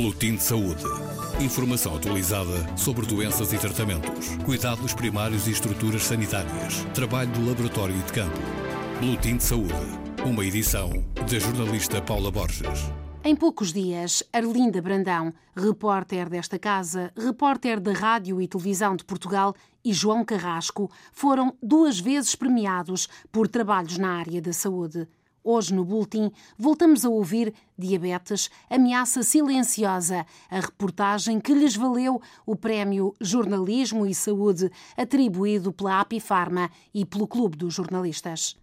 Boletim de Saúde. Informação atualizada sobre doenças e tratamentos, cuidados primários e estruturas sanitárias, trabalho do laboratório e de campo. Boletim de Saúde. Uma edição da jornalista Paula Borges. Em poucos dias, Arlinda Brandão, repórter desta casa, repórter da Rádio e Televisão de Portugal, e João Carrasco foram duas vezes premiados por trabalhos na área da saúde. Hoje, no Bulletin, voltamos a ouvir Diabetes, ameaça silenciosa, a reportagem que lhes valeu o Prémio Jornalismo e Saúde, atribuído pela Apifarma e pelo Clube dos Jornalistas.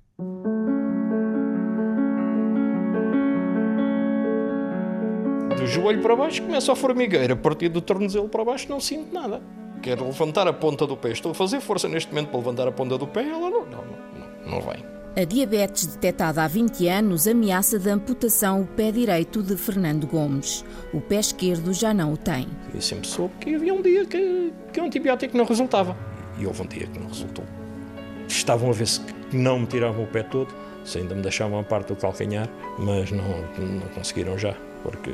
Do joelho para baixo começa a formigueira, a partir do tornozelo para baixo não sinto nada. Quero levantar a ponta do pé, estou a fazer força neste momento para levantar a ponta do pé, ela não, não, não, não vem. A diabetes detectada há 20 anos ameaça de amputação o pé direito de Fernando Gomes. O pé esquerdo já não o tem. Eu sempre soube que havia um dia que, que o antibiótico não resultava. E houve um dia que não resultou. Estavam a ver se não me tiravam o pé todo, se ainda me deixavam a parte do calcanhar, mas não, não conseguiram já, porque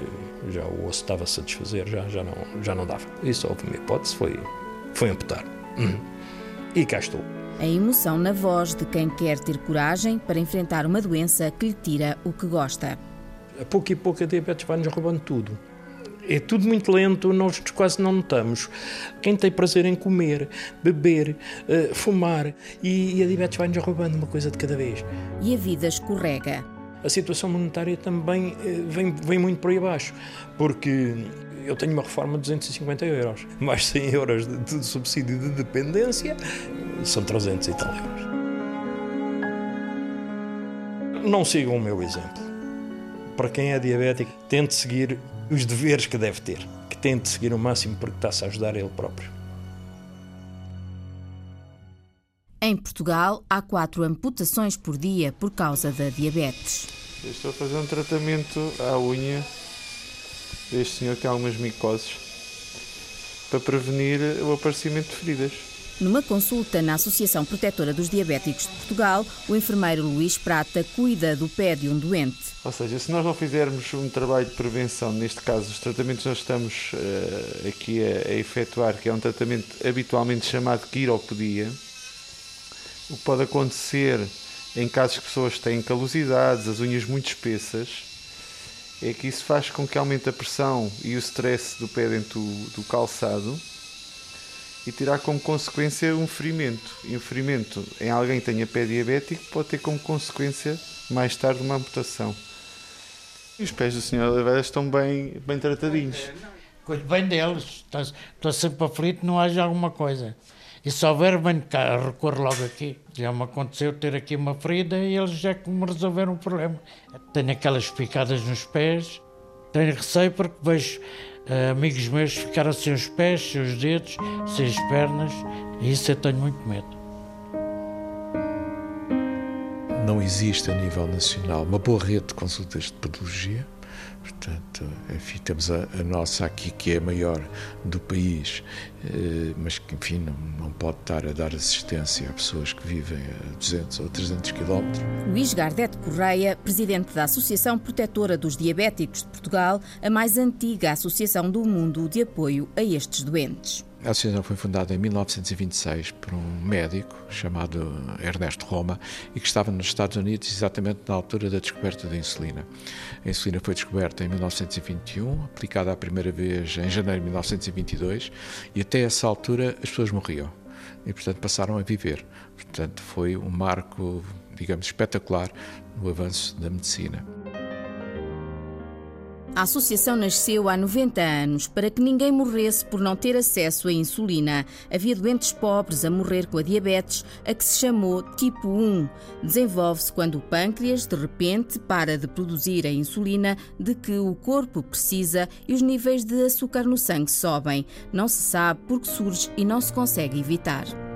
já o osso estava-se a desfazer, já, já, não, já não dava. E só houve uma hipótese, foi, foi amputar. Uhum. E cá estou. A emoção na voz de quem quer ter coragem para enfrentar uma doença que lhe tira o que gosta. A pouco e pouco a diabetes vai-nos roubando tudo. É tudo muito lento, nós quase não notamos. Quem tem prazer em comer, beber, uh, fumar, e, a diabetes vai-nos roubando uma coisa de cada vez. E a vida escorrega. A situação monetária também uh, vem, vem muito por aí abaixo, porque eu tenho uma reforma de 250 euros, mais 100 euros de, de subsídio de dependência, são 300 e tal euros. Não sigam o meu exemplo. Para quem é diabético, tente seguir os deveres que deve ter, que tente seguir o máximo porque está-se a ajudar ele próprio. Em Portugal, há quatro amputações por dia por causa da diabetes. Eu estou a fazer um tratamento à unha deste senhor que tem algumas micoses para prevenir o aparecimento de feridas. Numa consulta na Associação Protetora dos Diabéticos de Portugal, o enfermeiro Luís Prata cuida do pé de um doente. Ou seja, se nós não fizermos um trabalho de prevenção, neste caso os tratamentos que nós estamos uh, aqui a, a, efetuar, que é um tratamento habitualmente chamado quiropodia, o que pode acontecer em casos que pessoas têm calosidades, as unhas muito espessas, é que isso faz com que aumente a pressão e o stress do pé dentro do, do calçado e terá como consequência um ferimento. E um ferimento em alguém que tenha pé diabético pode ter como consequência mais tarde uma amputação. E os pés do Sr. Oliveira estão bem, bem tratadinhos. Cuido bem deles, estou sempre aflito, não haja alguma coisa. E se houver, venho cá, recorro logo aqui. Já me aconteceu ter aqui uma ferida e eles já que me resolveram o problema. Tenho aquelas picadas nos pés, tenho receio porque vejo amigos meus ficaram sem os pés, sem os dedos, sem as pernas, e isso eu tenho muito medo. Não existe a nível nacional uma boa rede de consultas de podologia Portanto, enfim, temos a, a, nossa aqui, que é a maior do país, eh, mas que, enfim, não, não pode estar a dar assistência a pessoas que vivem a 200 ou 300 quilómetros. Luís Gardete Correia, presidente da Associação Protetora dos Diabéticos de Portugal, a mais antiga associação do mundo de apoio a estes doentes. A associação foi fundada em 1926 por um médico chamado Ernesto Roma e que estava nos Estados Unidos exatamente na altura da descoberta da insulina. A insulina foi descoberta em 1921, aplicada a primeira vez em janeiro de 1922 e até essa altura as pessoas morriam e, portanto, passaram a viver. Portanto, foi um marco, digamos, espetacular no avanço da medicina. A associação nasceu há 90 anos para que ninguém morresse por não ter acesso à insulina. Havia doentes pobres a morrer com a diabetes, a que se chamou tipo 1. Desenvolve-se quando o pâncreas, de repente, para de produzir a insulina de que o corpo precisa e os níveis de açúcar no sangue sobem. Não se sabe por que surge e não se consegue evitar.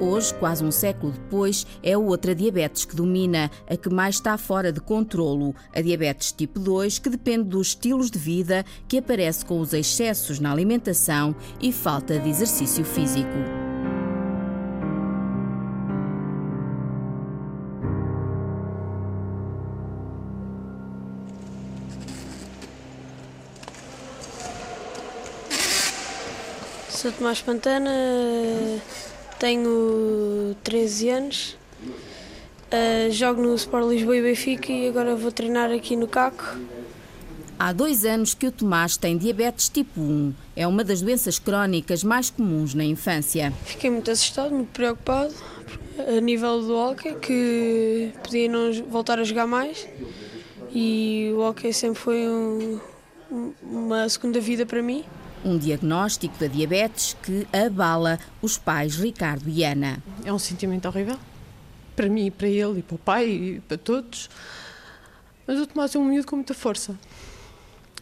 Hoje, quase um século depois, é outra diabetes que domina, a que mais está fora de controlo, a diabetes tipo 2, que depende dos estilos de vida, que aparece com os excessos na alimentação e falta de exercício físico. Sou Tomás Pantana, tenho 13 anos, uh, jogo no Sport Lisboa e Benfica e agora vou treinar aqui no CACO. Há dois anos que o Tomás tem diabetes tipo 1. É uma das doenças crónicas mais comuns na infância. Fiquei muito assustado, muito preocupado a nível do hockey, que podia não voltar a jogar mais. E o hockey sempre foi um, uma segunda vida para mim. Um diagnóstico da diabetes que abala os pais Ricardo e Ana. É um sentimento horrível. Para mim, para ele e para o pai e para todos. Mas o Tomás é um miúdo com muita força.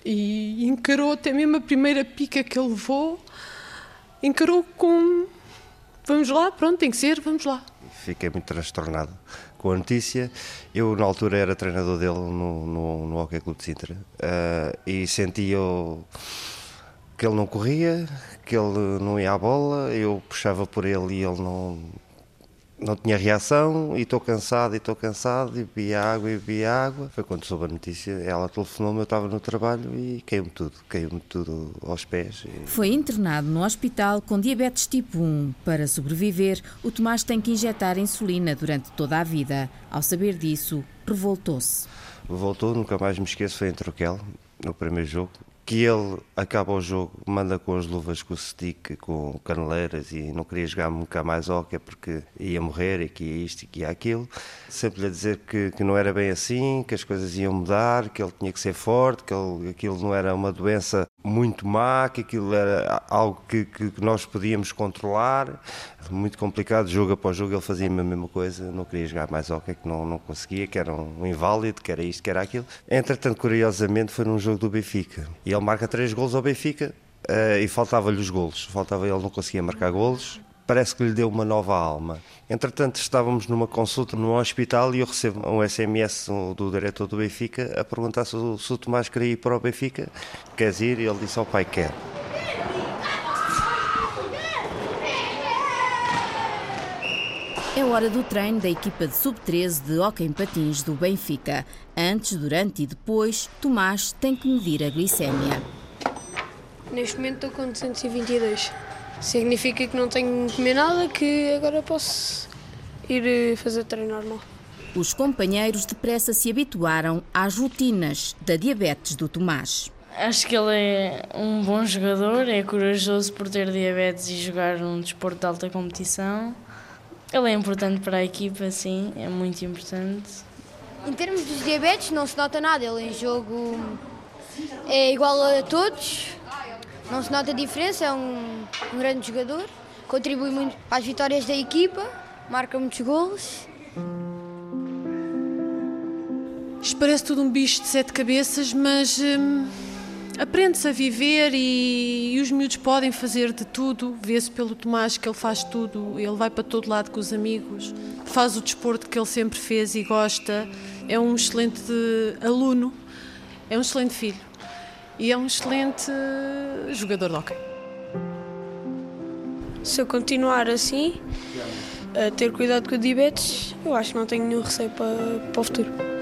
E encarou até mesmo a primeira pica que ele levou, encarou com vamos lá, pronto, tem que ser, vamos lá. Fiquei muito transtornado com a notícia. Eu, na altura, era treinador dele no, no, no Hockey Clube de Sintra uh, e sentia que ele não corria, que ele não ia à bola, eu puxava por ele e ele não, não tinha reação e estou cansado e estou cansado e bebia água e bebia água. Foi quando soube a notícia, ela telefonou-me, eu estava no trabalho e caiu-me tudo, caiu-me tudo aos pés. Foi internado no hospital com diabetes tipo 1. Para sobreviver, o Tomás tem que injetar insulina durante toda a vida. Ao saber disso, revoltou-se. Voltou, nunca mais me esqueço, foi em Troquel, no primeiro jogo que ele acaba o jogo, manda com as luvas com o stick, com caneleiras e não queria jogar nunca mais hóquei porque ia morrer e que ia isto e que ia aquilo. Sempre lhe a dizer que, que não era bem assim, que as coisas iam mudar, que ele tinha que ser forte, que ele, aquilo não era uma doença muito má, que aquilo era algo que, que, nós podíamos controlar. Muito complicado, jogo após jogo ele fazia a mesma coisa, não queria jogar mais hóquei, que não, não conseguia, que era um inválido, que era isto, que era aquilo. Entretanto, curiosamente, foi num jogo do Benfica. E ele marca três gols ao Benfica uh, e faltava-lhe os golos. Faltava ele, não conseguia marcar golos. Parece que lhe deu uma nova alma. Entretanto, estávamos numa consulta num hospital e eu recebo um SMS do diretor do Benfica a perguntar se o, se o Tomás queria ir para o Benfica. Queres ir? E ele disse ao pai: Quer. É hora do treino da equipa de sub-13 de Hockey em Patins do Benfica. Antes, durante e depois, Tomás tem que medir a glicémia. Neste momento estou com 222. Significa que não tenho que comer nada, que agora posso ir eh, fazer treino normal. Os companheiros depressa se habituaram às rotinas da diabetes do Tomás. Acho que ele é um bom jogador, é corajoso por ter diabetes e jogar um desporto de alta competição. Ele é importante para a equipa, sim, é muito importante. Em termos dos diabetes, não se nota nada. Ele em jogo é igual a todos, não se nota a diferença. É um, um grande jogador, contribui muito para as vitórias da equipa, marca muitos golos. Isto parece tudo um bicho de sete cabeças, mas. Hum aprende-se a viver e, e, os miúdos podem fazer de tudo. Vê-se pelo Tomás que ele faz tudo, ele vai para todo lado com os amigos, faz o desporto que ele sempre fez e gosta. É um excelente aluno, é um excelente filho e é um excelente jogador de hockey. Se eu continuar assim, a ter cuidado com o diabetes, eu acho que não tenho nenhum receio para, para o futuro.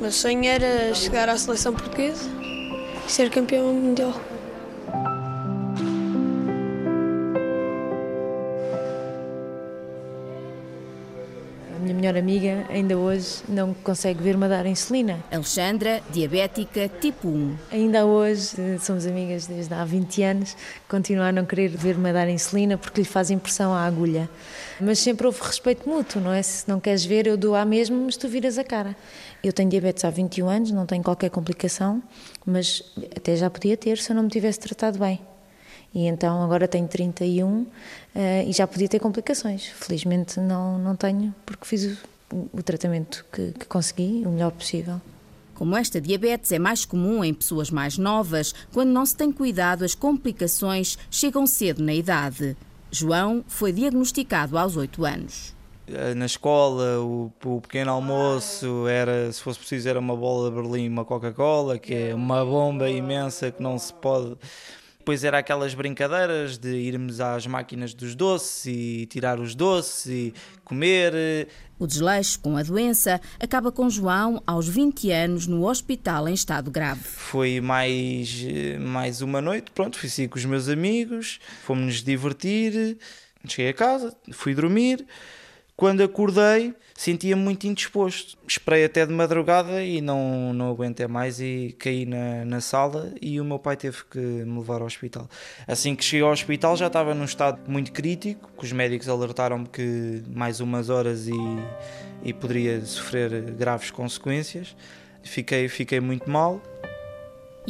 Meu sonho era chegar à seleção portuguesa e ser campeão mundial. Melhor amiga ainda hoje não consegue ver-me a dar insulina. Alexandra, diabética tipo 1. Ainda hoje, somos amigas desde há 20 anos, continua a não querer ver-me a dar insulina porque lhe faz impressão à agulha. Mas sempre houve respeito mútuo, não é? Se não queres ver, eu dou à mesma, mas tu viras a cara. Eu tenho diabetes há 21 anos, não tenho qualquer complicação, mas até já podia ter se eu não me tivesse tratado bem. E então agora tenho 31 uh, eh, e já podia ter complicações. Felizmente não, não tenho, porque fiz o, o tratamento que, que consegui, o melhor possível. Como esta diabetes é mais comum em pessoas mais novas, quando não se tem cuidado, as complicações chegam cedo na idade. João foi diagnosticado aos 8 anos. Eh, na escola, o, o, pequeno almoço era, se fosse preciso, era uma bola de Berlim, uma Coca-Cola, que é uma bomba imensa que não se pode depois era aquelas brincadeiras de irmos às máquinas dos doces e tirar os doces e comer. O desleixo com a doença acaba com João aos 20 anos no hospital em estado grave. Foi mais, mais uma noite, pronto, fui sair com os meus amigos, fomos-nos divertir, cheguei a casa, fui dormir. Quando acordei, sentia-me muito indisposto. Esperei até de madrugada e não, não aguentei mais e caí na, na sala e o meu pai teve que me levar ao hospital. Assim que cheguei ao hospital já estava num estado muito crítico, que os médicos alertaram-me que mais umas horas e, e poderia sofrer graves consequências. Fiquei, fiquei muito mal.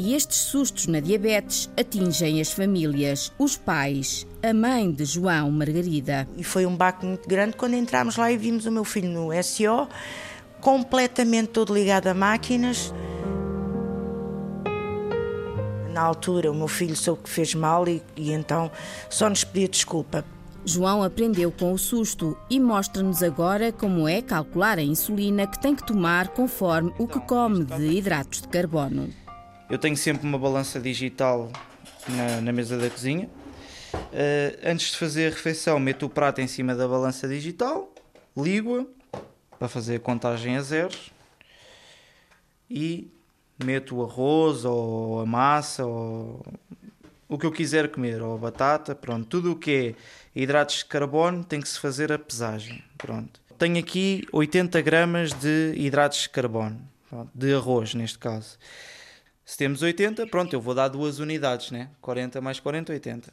E estes sustos na diabetes atingem as famílias, os pais, a mãe de João, Margarida. E foi um baque muito grande quando entramos lá e vimos o meu filho no SO, completamente todo ligado a máquinas. Na altura, o meu filho soube que fez mal e, e então só nos pedia desculpa. João aprendeu com o susto e mostra-nos agora como é calcular a insulina que tem que tomar conforme o que come de hidratos de carbono. Eu tenho sempre uma balança digital na, na mesa da cozinha. Uh, antes de fazer a refeição, meto o prato em cima da balança digital, ligo-a para fazer a contagem a zeros e meto o arroz ou a massa ou o que eu quiser comer, ou a batata, pronto, tudo o que é hidratos de carbono tem que se fazer a pesagem, pronto. Tenho aqui 80 gramas de hidratos de carbono, de arroz neste caso. Se temos 80, pronto, eu vou dar duas unidades, né? 40 mais 40, 80.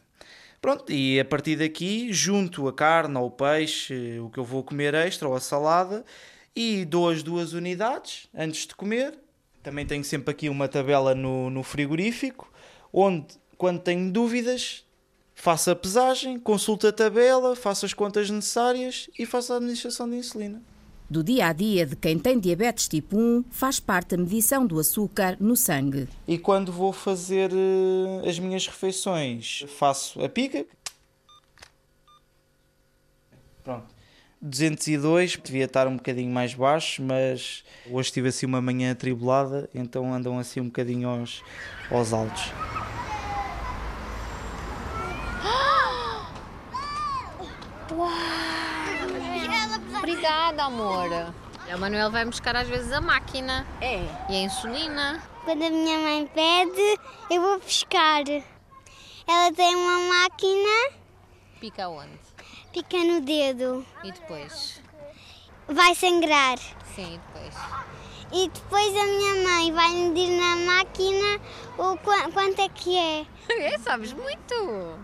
Pronto, e a partir daqui junto a carne ou o peixe, o que eu vou comer extra ou a salada e dou as duas unidades antes de comer. Também tenho sempre aqui uma tabela no, no frigorífico, onde quando tenho dúvidas faço a pesagem, consulto a tabela, faço as contas necessárias e faço a administração de insulina. Do dia a dia de quem tem diabetes tipo 1, faz parte a medição do açúcar no sangue. E quando vou fazer uh, as minhas refeições, faço a pica. Pronto. 202, devia estar um bocadinho mais baixo, mas hoje tive assim uma manhã atribulada, então andam assim um bocadinho aos, aos altos. Obrigada, amor. A Manuel vai buscar às vezes a máquina. É. E a insulina. Quando a minha mãe pede, eu vou buscar. Ela tem uma máquina. Pica onde? Pica no dedo. E depois? Vai sangrar. Sim, e depois? E depois a minha mãe vai medir na máquina o quanto é que é. É, sabes muito.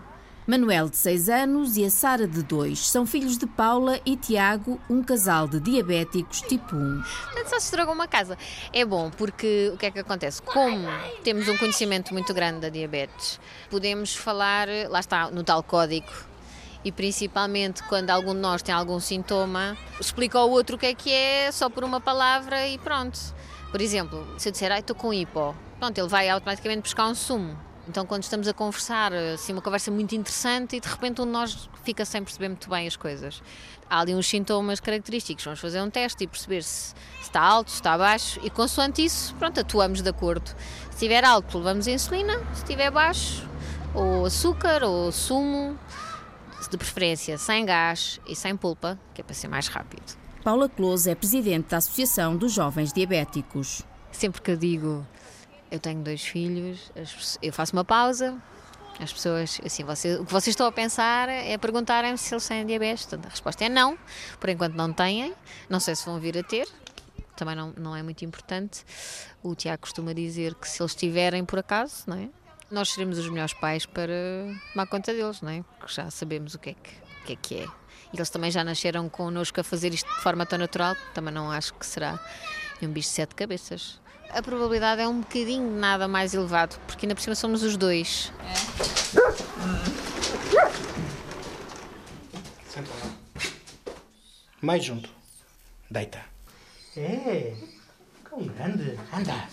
Manuel, de 6 anos, e a Sara, de 2, são filhos de Paula e Tiago, um casal de diabéticos tipo 1. Portanto, só se estragou uma casa. É bom, porque o que é que acontece? Como temos um conhecimento muito grande da diabetes, podemos falar, lá está, no tal código, e principalmente quando algum de nós tem algum sintoma, explica ao outro o que é que é, só por uma palavra e pronto. Por exemplo, se eu disser, ai, estou com hipo, pronto, ele vai automaticamente buscar um sumo então, quando estamos a conversar, assim, uma conversa muito interessante e de repente um de nós fica sem perceber muito bem as coisas. Há ali uns sintomas característicos, vamos fazer um teste e perceber se, está alto, se está baixo e consoante isso, pronto, atuamos de acordo. Se estiver alto, levamos insulina, se estiver baixo, ou açúcar, ou sumo, de preferência sem gás e sem polpa, que é para ser mais rápido. Paula Close é presidente da Associação dos Jovens Diabéticos. Sempre que eu digo eu tenho dois filhos, eu faço uma pausa, as pessoas, assim, você, o que vocês estão a pensar é perguntarem se eles têm diabetes. a resposta é não, por enquanto não têm, não sei se vão vir a ter, também não, não é muito importante. O Tiago costuma dizer que se eles tiverem por acaso, não é? Nós seremos os melhores pais para tomar conta deles, não é? Porque já sabemos o que é que, o que, é, que é. E eles também já nasceram connosco a fazer isto de forma tão natural, também não acho que será um bicho de sete cabeças a probabilidade é um bocadinho nada mais elevado, porque ainda por cima somos os dois. É. Senta lá. Mais junto. Deita. É. Cão grande. Anda.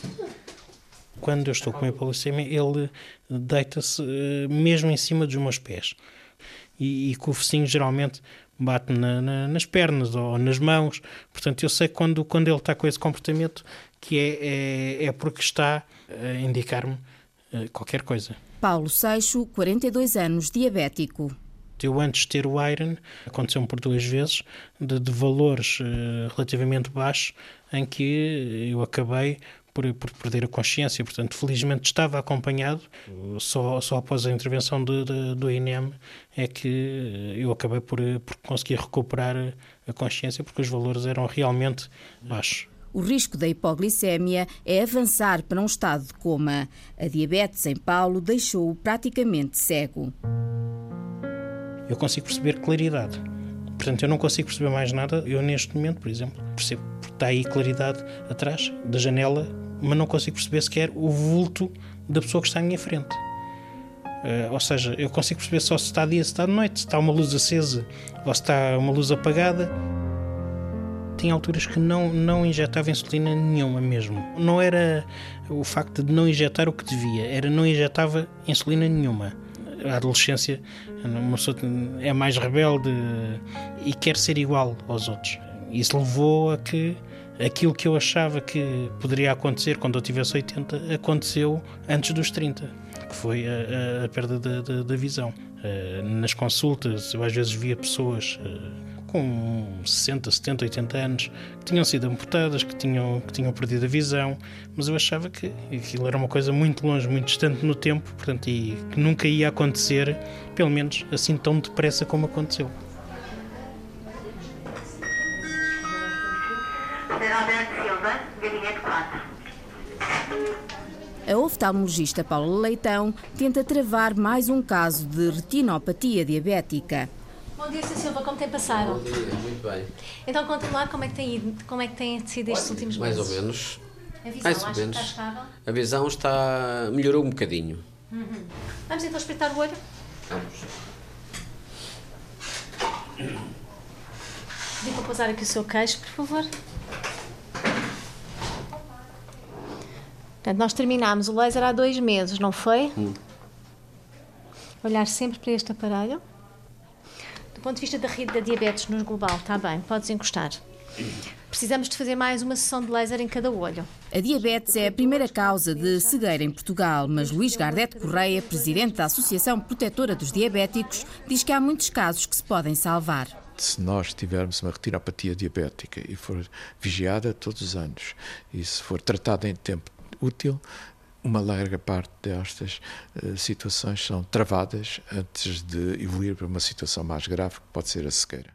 Quando eu estou com a hipoglicemia, ele deita-se eh, mesmo em cima dos meus pés. E, e com o focinho geralmente bate na, na, nas pernas ou nas mãos. Portanto, eu sei quando, quando ele está com esse comportamento que é, é, é porque está a indicar-me eh, qualquer coisa. Paulo Seixo, 42 anos, diabético. Eu, antes de ter o Iron, aconteceu-me por duas vezes, de, de valores uh, relativamente baixos, em que eu acabei por, por, perder a consciência. Portanto, felizmente estava acompanhado. Só, só após a intervenção de, de, do INEM é que eu acabei por, por conseguir recuperar a consciência, porque os valores eram realmente baixos. O risco da hipoglicemia é avançar para um estado de coma. A diabetes em Paulo deixou-o praticamente cego. Eu consigo perceber claridade. Portanto, eu não consigo perceber mais nada. Eu, neste momento, por exemplo, percebo está aí claridade atrás da janela, mas não consigo perceber sequer o vulto da pessoa que está à minha frente. Uh, ou seja, eu consigo perceber só se está dia, se está de noite, se está uma luz acesa ou se está uma luz apagada tinha alturas que não, não injetava insulina nenhuma mesmo. Não era o facto de não injetar o que devia, era não injetava insulina nenhuma. A adolescência uma pessoa é mais rebelde e quer ser igual aos outros. Isso levou a que aquilo que eu achava que poderia acontecer quando eu tivesse 80 aconteceu antes dos 30, que foi a, a, a perda da, da, da visão. Uh, nas consultas, eu às vezes via pessoas uh, com 60, 70, 80 anos, que tinham sido amputadas, que tinham, que tinham perdido a visão, mas eu achava que aquilo era uma coisa muito longe, muito distante no tempo, portanto, e que nunca ia acontecer, pelo menos assim tão depressa como aconteceu. A oftalmologista Paula Leitão tenta travar mais um caso de retinopatia diabética. Bom dia, Sr. Silva, como tem passado? Bom dia, muito bem. Então conte-me lá como é que tem ido, como é que tem sido estes últimos meses? Mais ou menos. A visão, mais ou menos. está estável? A visão está. melhorou um bocadinho. Uhum. Vamos então espreitar o olho? Vamos. Para pousar aqui o seu queixo, por favor. Portanto, nós terminámos o laser há dois meses, não foi? Hum. Olhar sempre para este aparelho. Do ponto de vista da, da diabetes no global, está bem, podes encostar. Precisamos de fazer mais uma sessão de laser em cada olho. A diabetes é a primeira causa de cegueira em Portugal, mas Luís Gardete Correia, presidente da Associação Protetora dos Diabéticos, diz que há muitos casos que se podem salvar. Se nós tivermos uma retinopatia diabética e for vigiada todos os anos e se for tratada em tempo útil, uma larga parte destas uh, situações são travadas antes de evoluir para uma situação mais grave, que pode ser a cegueira.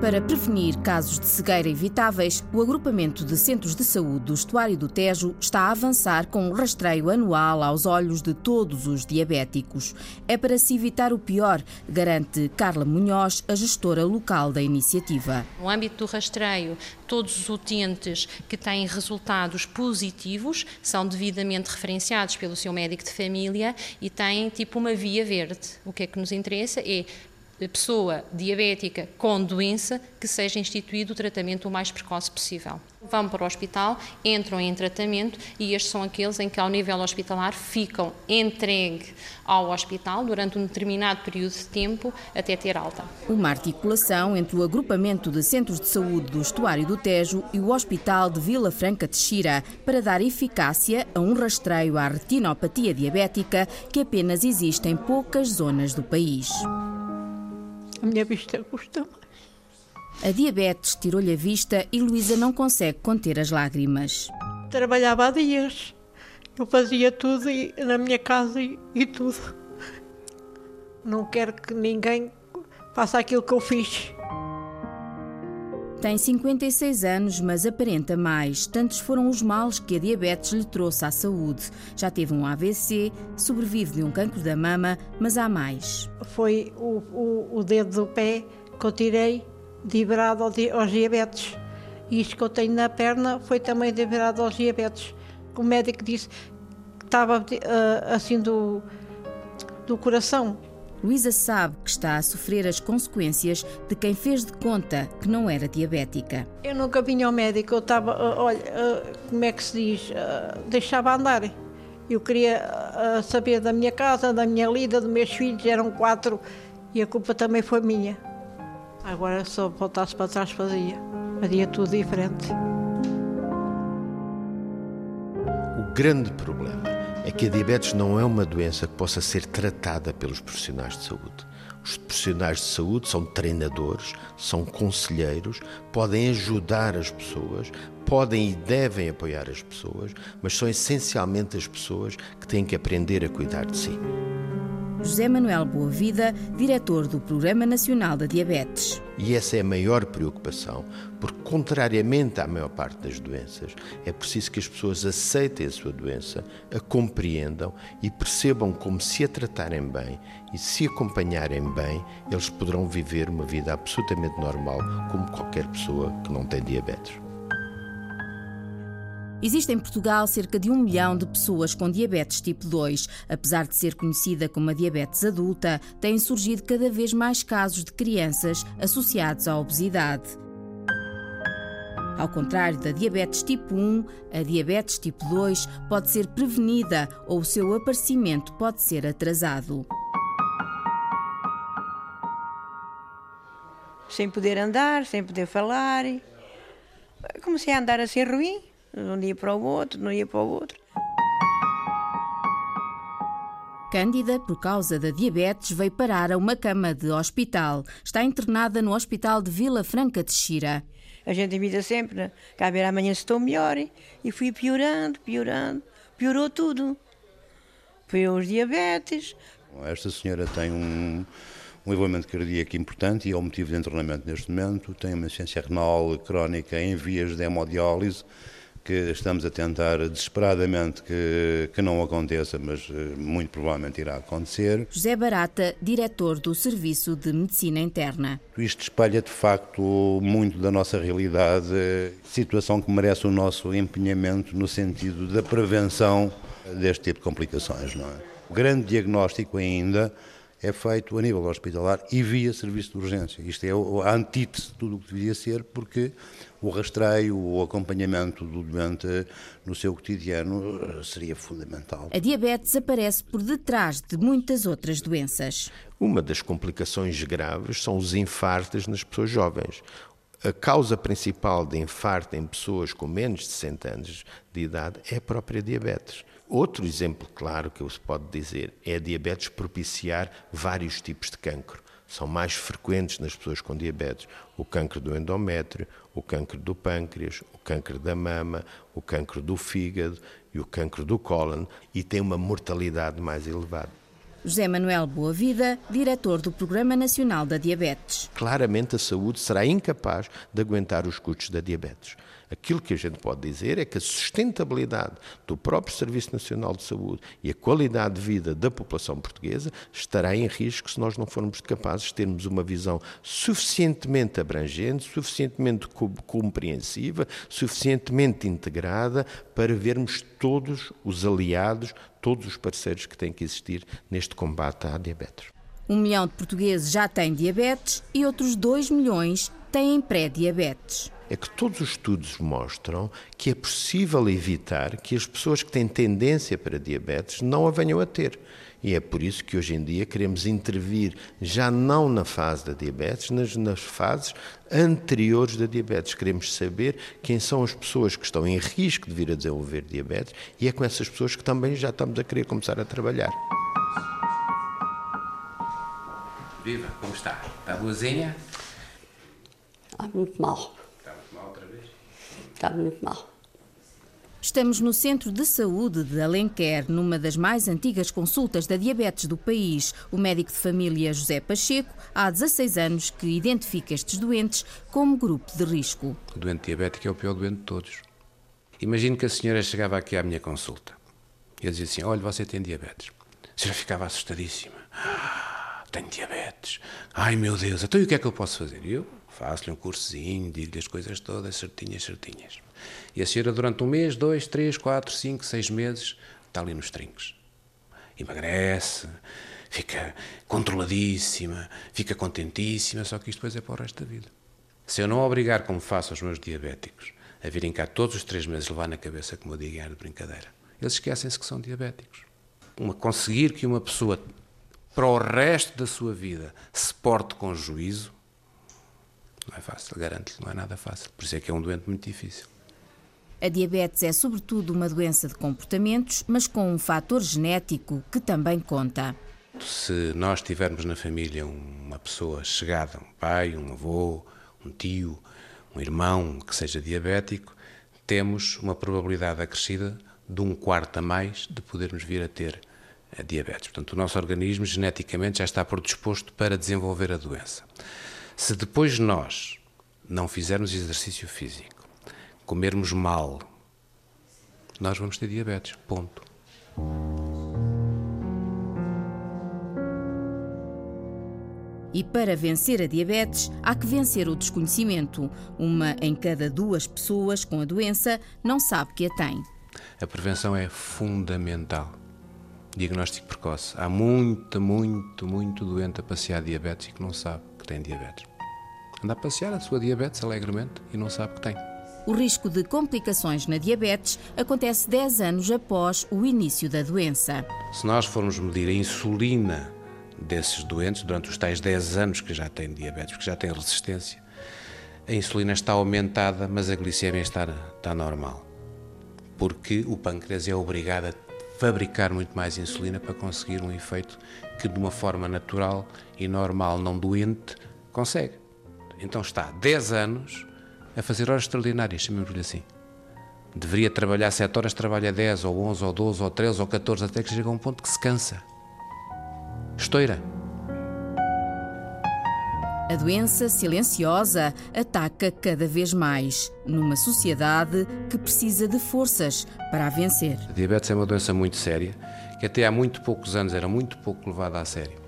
Para prevenir casos de cegueira evitáveis, o agrupamento de centros de saúde do Estuário do Tejo está a avançar com um rastreio anual aos olhos de todos os diabéticos. É para se evitar o pior, garante Carla Munhoz, a gestora local da iniciativa. No âmbito do rastreio, todos os utentes que têm resultados positivos são devidamente referenciados pelo seu médico de família e têm tipo uma via verde. O que é que nos interessa é pessoa diabética com doença que seja instituído o tratamento o mais precoce possível. Vão para o hospital, entram em tratamento e estes são aqueles em que, ao nível hospitalar, ficam entregue ao hospital durante um determinado período de tempo até ter alta. Uma articulação entre o agrupamento de centros de saúde do Estuário do Tejo e o Hospital de Vila Franca de Xira para dar eficácia a um rastreio à retinopatia diabética que apenas existe em poucas zonas do país. A minha vista custa mais. A diabetes tirou-lhe a vista e Luísa não consegue conter as lágrimas. Trabalhava há dias. Eu fazia tudo e, na minha casa e, e tudo. Não quero que ninguém faça aquilo que eu fiz. Tem 56 anos, mas aparenta mais. Tantos foram os males que a diabetes lhe trouxe à saúde. Já teve um AVC, sobrevive de um cancro da mama, mas há mais. Foi o, o, o dedo do pé que eu tirei liberado aos diabetes. E isto que eu tenho na perna foi também liberado aos diabetes. O médico disse que estava uh, assim do, do coração. Luísa sabe que está a sofrer as consequências de quem fez de conta que não era diabética. Eu nunca vinha ao médico, eu estava, olha, como é que se diz, deixava andar. Eu queria saber da minha casa, da minha lida, dos meus filhos, eram quatro e a culpa também foi minha. Agora, se eu voltasse para trás, fazia. Fazia tudo diferente. O grande problema é que a diabetes não é uma doença que possa ser tratada pelos profissionais de saúde. Os profissionais de saúde são treinadores, são conselheiros, podem ajudar as pessoas, podem e devem apoiar as pessoas, mas são essencialmente as pessoas que têm que aprender a cuidar de si. José Manuel Boavida, diretor do Programa Nacional da Diabetes. E essa é a maior preocupação, porque, contrariamente à maior parte das doenças, é preciso que as pessoas aceitem a sua doença, a compreendam e percebam como, se a tratarem bem e se acompanharem bem, eles poderão viver uma vida absolutamente normal, como qualquer pessoa que não tem diabetes. Existe em Portugal cerca de um milhão de pessoas com diabetes tipo 2. Apesar de ser conhecida como a diabetes adulta, têm surgido cada vez mais casos de crianças associados à obesidade. Ao contrário da diabetes tipo 1, a diabetes tipo 2 pode ser prevenida ou o seu aparecimento pode ser atrasado. Sem poder andar, sem poder falar. Comecei a andar assim ruim de um dia para o outro, de um dia para o outro. Cândida, por causa da diabetes, veio parar a uma cama de hospital. Está internada no Hospital de Vila Franca de Xira. A gente imita sempre, né? cá ver amanhã se estou melhor. E fui piorando, piorando, piorou tudo. Foi os diabetes. Esta senhora tem um, um envolvimento cardíaco importante e é o motivo de internamento neste momento. Tem uma insuficiência renal crónica em vias de hemodiálise que estamos a tentar desesperadamente que, que não aconteça, mas eh, muito provavelmente irá acontecer. José Barata, diretor do Serviço de Medicina Interna. Isto espelha de facto muito da nossa realidade, situação que merece o nosso empenhamento no sentido da prevenção deste tipo de complicações. Não é? O grande diagnóstico ainda é feito a nível hospitalar e via serviço de urgência. Isto é a antítese de tudo o que devia ser, porque o rastreio, o acompanhamento do doente no seu cotidiano eh, seria fundamental. A diabetes aparece por detrás de muitas outras doenças. Uma das complicações graves são os infartos nas pessoas jovens. A causa principal de infarto em pessoas com menos de 60 anos de idade é a própria diabetes. Outro exemplo claro que se pode dizer é a diabetes propiciar vários tipos de cancro. São mais frequentes nas pessoas com diabetes o cancro do endométrio, o cancro do pâncreas, o cancro da mama, o cancro do fígado e o cancro do cólon e tem uma mortalidade mais elevada. José Manuel Boavida, diretor do Programa Nacional da Diabetes. Claramente a saúde será incapaz de aguentar os custos da diabetes. Aquilo que a gente pode dizer é que a sustentabilidade do próprio Serviço Nacional de Saúde e a qualidade de vida da população portuguesa estará em risco se nós não formos capazes de termos uma visão suficientemente abrangente, suficientemente compreensiva, suficientemente integrada para vermos todos os aliados, todos os parceiros que têm que existir neste combate à diabetes. Um milhão de portugueses já têm diabetes e outros dois milhões têm pré-diabetes é que todos os estudos mostram que é possível evitar que as pessoas que têm tendência para diabetes não a venham a ter. E é por isso que hoje em dia queremos intervir já não na fase da diabetes, mas nas fases anteriores da diabetes. Queremos saber quem são as pessoas que estão em risco de vir a desenvolver diabetes e é com essas pessoas que também já estamos a querer começar a trabalhar. Viva, como está? Está boazinha? Está muito mal. Está muito mal. Estamos no Centro de Saúde de Alenquer, numa das mais antigas consultas da diabetes do país. O médico de família José Pacheco, há 16 anos que identifica estes doentes como grupo de risco. O doente diabético é o pior doente de todos. Imagino que a senhora chegava aqui à minha consulta e dizia assim: Olha, você tem diabetes. A senhora ficava assustadíssima. Ah, tenho diabetes. Ai meu Deus, então e o que é que eu posso fazer? E eu faço-lhe um cursozinho, digo-lhe as coisas todas certinhas, certinhas. E a senhora, durante um mês, dois, três, quatro, cinco, seis meses, está ali nos trinques. Emagrece, fica controladíssima, fica contentíssima, só que isto depois é para o resto da vida. Se eu não obrigar, como faço aos meus diabéticos, a virem cá todos os três meses levar na cabeça, como eu digo, é de brincadeira, eles esquecem-se que são diabéticos. Uma, conseguir que uma pessoa, para o resto da sua vida, se porte com juízo, não é fácil, garanto-lhe, não é nada fácil. Por isso é que é um doente muito difícil. A diabetes é, sobretudo, uma doença de comportamentos, mas com um fator genético que também conta. Se nós tivermos na família uma pessoa chegada, um pai, um avô, um tio, um irmão que seja diabético, temos uma probabilidade acrescida de um quarto a mais de podermos vir a ter a diabetes. Portanto, o nosso organismo geneticamente já está predisposto para desenvolver a doença. Se depois nós não fizermos exercício físico, comermos mal, nós vamos ter diabetes. Ponto. E para vencer a diabetes, há que vencer o desconhecimento. Uma em cada duas pessoas com a doença não sabe que a tem. A prevenção é fundamental. Diagnóstico precoce. Há muito, muito, muito doente a passear diabetes e que não sabe que tem diabetes. Anda a passear a sua diabetes alegremente e não sabe que tem. O risco de complicações na diabetes acontece 10 anos após o início da doença. Se nós formos medir a insulina desses doentes durante os tais 10 anos que já têm diabetes, que já têm resistência, a insulina está aumentada, mas a glicemia está, está normal. Porque o pâncreas é obrigado a fabricar muito mais insulina para conseguir um efeito que, de uma forma natural e normal, não doente, consegue. Então está 10 anos a fazer horas extraordinárias, chamemos-lhe assim. Deveria trabalhar 7 horas, trabalha 10, ou 11, ou 12, ou 13, ou 14, até que chega a um ponto que se cansa. Estoura. A doença silenciosa ataca cada vez mais, numa sociedade que precisa de forças para a vencer. A diabetes é uma doença muito séria, que até há muito poucos anos era muito pouco levada a sério.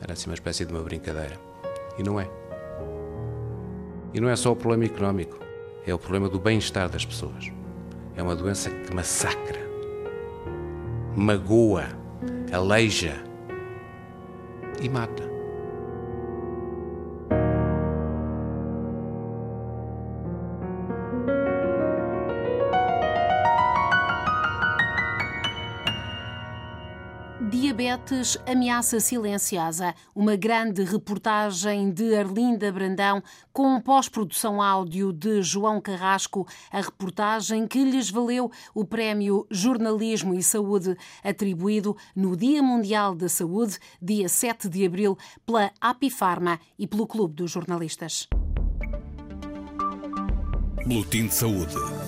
Era assim uma espécie de uma brincadeira. E não é. E não é só o problema económico, é o problema do bem-estar das pessoas. É uma doença que massacra, magoa, aleija e mata. Ameaça Silenciosa, uma grande reportagem de Arlinda Brandão com pós-produção áudio de João Carrasco, a reportagem que lhes valeu o Prémio Jornalismo e Saúde, atribuído no Dia Mundial da Saúde, dia 7 de abril, pela Apifarma e pelo Clube dos Jornalistas. Boletim de Saúde.